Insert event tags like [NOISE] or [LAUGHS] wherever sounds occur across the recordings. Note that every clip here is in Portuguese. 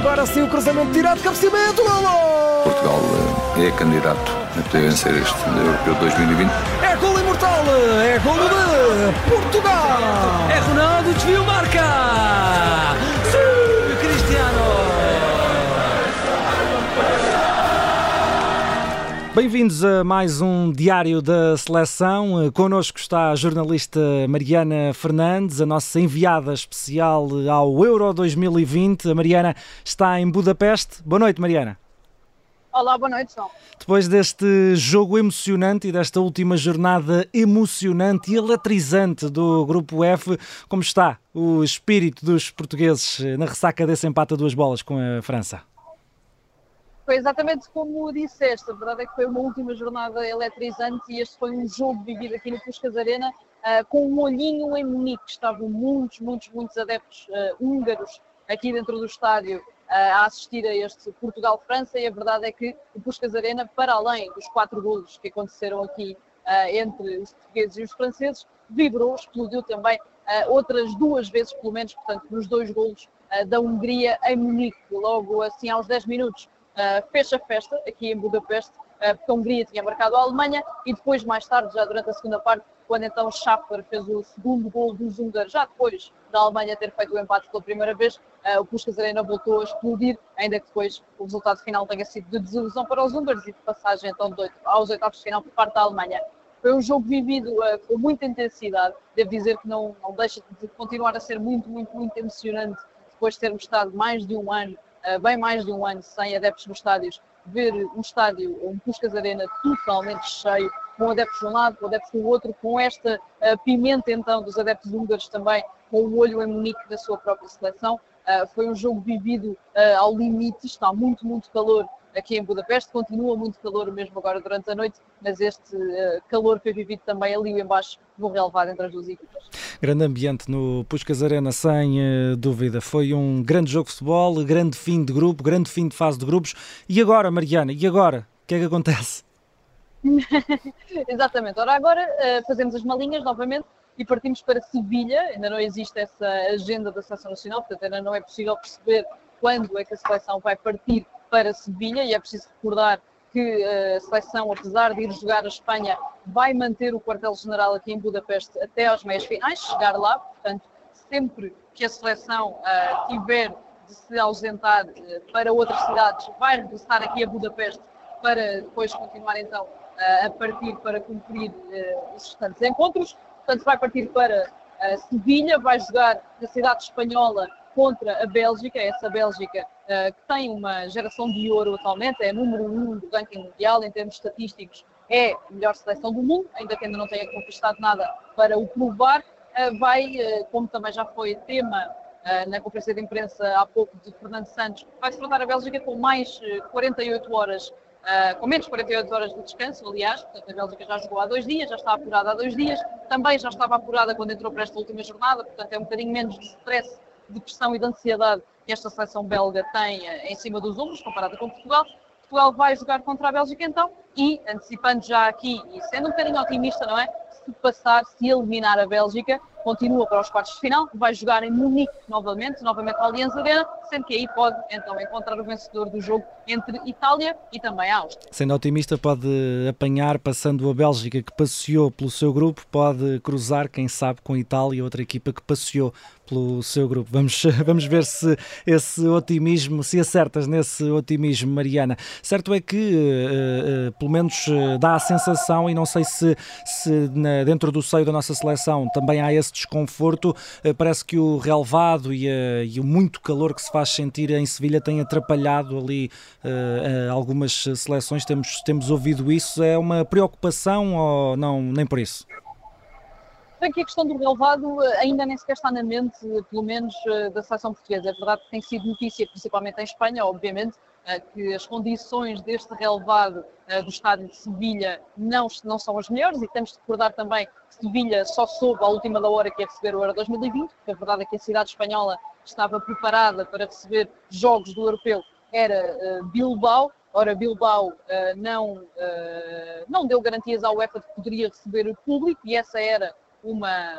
Agora sim o cruzamento tirado, cabeceamento, golo! Portugal eh, é candidato a poder vencer este Europeu 2020. É golo imortal, é golo de Portugal! É Ronaldo, desvio, marca! Bem-vindos a mais um Diário da Seleção. Connosco está a jornalista Mariana Fernandes, a nossa enviada especial ao Euro 2020. A Mariana está em Budapeste. Boa noite, Mariana. Olá, boa noite, João. Depois deste jogo emocionante e desta última jornada emocionante e eletrizante do Grupo F, como está o espírito dos portugueses na ressaca desse empate a duas bolas com a França? Foi exatamente como disseste, a verdade é que foi uma última jornada eletrizante e este foi um jogo vivido aqui no Puskas Arena uh, com um olhinho em Munique. Estavam muitos, muitos, muitos adeptos uh, húngaros aqui dentro do estádio uh, a assistir a este Portugal-França e a verdade é que o Puskas Arena, para além dos quatro golos que aconteceram aqui entre os portugueses e os franceses, vibrou, explodiu também outras duas vezes, pelo menos, portanto, nos dois golos da Hungria em Munique, logo assim aos 10 minutos fez a festa aqui em Budapeste, uh, porque a Hungria tinha marcado a Alemanha e depois, mais tarde, já durante a segunda parte, quando então Schaffer fez o segundo gol dos húngaros, já depois da Alemanha ter feito o empate pela primeira vez, uh, o Puskas Arena voltou a explodir, ainda que depois o resultado final tenha sido de desilusão para os húngaros e de passagem então de, aos oitavos de final por parte da Alemanha. Foi um jogo vivido uh, com muita intensidade, devo dizer que não, não deixa de continuar a ser muito, muito, muito emocionante depois de termos estado mais de um ano bem mais de um ano sem adeptos nos estádios, ver um estádio, um Puskas Arena totalmente cheio, com adeptos de um lado, com adeptos do outro, com esta uh, pimenta então dos adeptos húngaros também, com o olho em Munique da sua própria seleção. Uh, foi um jogo vivido ao limite, está muito, muito calor aqui em Budapeste, continua muito calor mesmo agora durante a noite, mas este uh, calor foi vivido também ali embaixo no relevado entre as duas equipas. Grande ambiente no Puskas Arena, sem uh, dúvida. Foi um grande jogo de futebol, grande fim de grupo, grande fim de fase de grupos. E agora, Mariana, e agora? O que é que acontece? [LAUGHS] Exatamente. Ora, agora uh, fazemos as malinhas novamente e partimos para Sevilha. Ainda não existe essa agenda da Seleção Nacional, portanto ainda não é possível perceber quando é que a seleção vai partir para Sevilha e é preciso recordar que a seleção, apesar de ir jogar a Espanha, vai manter o quartel-general aqui em Budapeste até às meias finais, chegar lá, portanto, sempre que a seleção uh, tiver de se ausentar uh, para outras cidades, vai regressar aqui a Budapeste para depois continuar então uh, a partir para cumprir os restantes encontros. Portanto, vai partir para Sevilha, vai jogar na cidade espanhola contra a Bélgica, essa Bélgica uh, que tem uma geração de ouro atualmente, é número um do ranking mundial em termos estatísticos, é a melhor seleção do mundo, ainda que ainda não tenha conquistado nada para o provar, uh, vai, uh, como também já foi tema na conferência de imprensa há pouco de Fernando Santos, vai se enfrentar a Bélgica com mais 48 horas com menos 48 horas de descanso, aliás, portanto a Bélgica já jogou há dois dias, já está apurada há dois dias, também já estava apurada quando entrou para esta última jornada, portanto é um bocadinho menos de stress de pressão e de ansiedade que esta seleção belga tem eh, em cima dos ombros, comparada com Portugal. Portugal vai jogar contra a Bélgica então, e antecipando já aqui, e sendo um bocadinho otimista, não é? Se passar, se eliminar a Bélgica, continua para os quartos de final, vai jogar em Munique novamente, novamente a Allianz Arena, sendo que aí pode então encontrar o vencedor do jogo entre Itália e também Áustria. Sendo otimista, pode apanhar, passando a Bélgica que passeou pelo seu grupo, pode cruzar, quem sabe, com a Itália, outra equipa que passeou pelo seu grupo. Vamos, [LAUGHS] vamos ver se esse otimismo, se acertas nesse otimismo, Mariana. Certo é que, uh, uh, pelo menos, uh, dá a sensação, e não sei se, se dentro do seio da nossa seleção também há esse desconforto. Eh, parece que o relevado e, a, e, o muito calor que se faz sentir em Sevilha tem atrapalhado ali algumas seleções. Temos, temos ouvido isso. É uma preocupação ou não, nem por isso? Bem, que a questão do relevado ainda nem sequer está na mente, pelo menos, da seleção portuguesa. É verdade que tem sido notícia, principalmente em Espanha, obviamente, que as condições deste relevado do estádio de Sevilha não, não são as melhores e temos de recordar também que Sevilha só soube à última da hora que ia receber o Euro 2020, porque a verdade é que a cidade espanhola estava preparada para receber jogos do Europeu, era Bilbao, Ora, Bilbao uh, não, uh, não deu garantias à UEFA de que poderia receber público e essa era uma,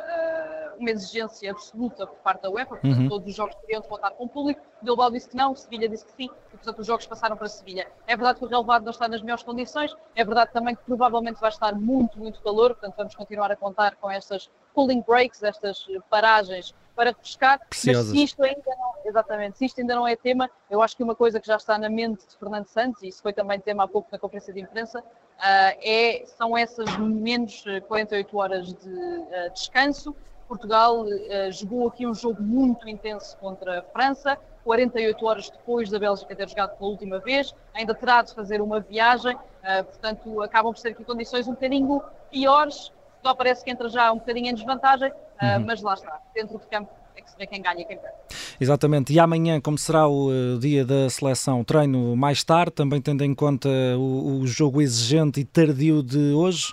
uma exigência absoluta por parte da UEFA, portanto, uhum. todos os jogos teriam de contar com o público. Bilbao disse que não, Sevilha disse que sim, e portanto os jogos passaram para Sevilha. É verdade que o relevado não está nas melhores condições, é verdade também que provavelmente vai estar muito, muito calor, portanto vamos continuar a contar com estas cooling breaks, estas paragens para refrescar, Preciosas. mas se isto ainda não, exatamente, se isto ainda não é tema, eu acho que uma coisa que já está na mente de Fernando Santos, e isso foi também tema há pouco na conferência de imprensa, uh, é, são essas menos 48 horas de uh, descanso. Portugal uh, jogou aqui um jogo muito intenso contra a França, 48 horas depois da Bélgica ter jogado pela última vez, ainda terá de fazer uma viagem, portanto acabam por ser aqui condições um bocadinho piores, só parece que entra já um bocadinho em desvantagem, uhum. mas lá está, dentro de campo é que se vê quem ganha e quem perde. Exatamente, e amanhã, como será o uh, dia da seleção, treino mais tarde, também tendo em conta o, o jogo exigente e tardio de hoje?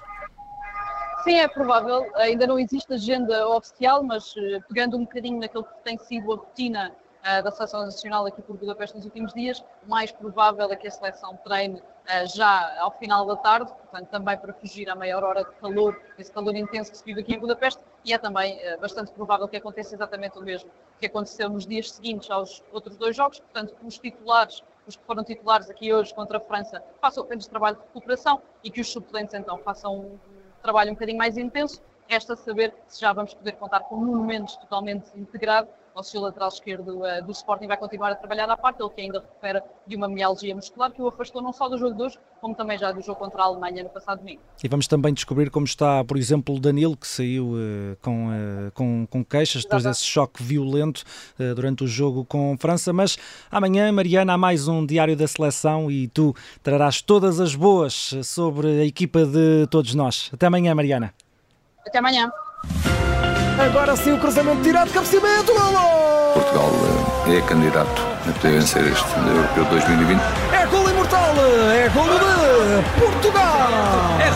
Sim, é provável. Ainda não existe agenda oficial, mas uh, pegando um bocadinho naquilo que tem sido a rotina uh, da seleção nacional aqui por Budapeste nos últimos dias, mais provável é que a seleção treine uh, já ao final da tarde, portanto também para fugir à maior hora de calor, esse calor intenso que se vive aqui em Budapeste, e é também uh, bastante provável que aconteça exatamente o mesmo que aconteceu nos dias seguintes aos outros dois jogos, portanto os titulares os que foram titulares aqui hoje contra a França façam apenas trabalho de recuperação e que os suplentes então façam trabalho um bocadinho mais intenso. Resta saber se já vamos poder contar com um totalmente integrado ao seu lateral esquerdo uh, do Sporting vai continuar a trabalhar à parte, ele que ainda recupera de uma mialgia muscular que o afastou não só do jogo de hoje, como também já do jogo contra a Alemanha no passado domingo. E vamos também descobrir como está, por exemplo, o Danilo, que saiu uh, com, uh, com, com queixas depois desse choque violento durante o jogo com França, mas amanhã, Mariana, há mais um Diário da Seleção e tu trarás todas as boas sobre a equipa de todos nós. Até amanhã, Mariana. Até amanhã. Agora sim o cruzamento direto, cabeceamento, Lolo! Portugal eh, é candidato a poder vencer este Europeu 2020. É gol imortal, é gol de Portugal! É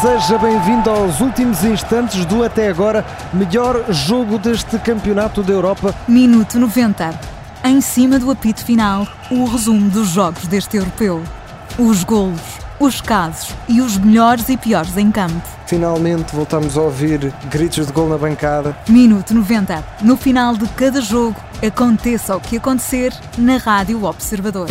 Seja bem-vindo aos últimos instantes do até agora melhor jogo deste Campeonato da Europa. Minuto 90. Em cima do apito final, o resumo dos jogos deste europeu. Os golos, os casos e os melhores e piores em campo. Finalmente voltamos a ouvir gritos de gol na bancada. Minuto 90. No final de cada jogo, aconteça o que acontecer na Rádio Observador.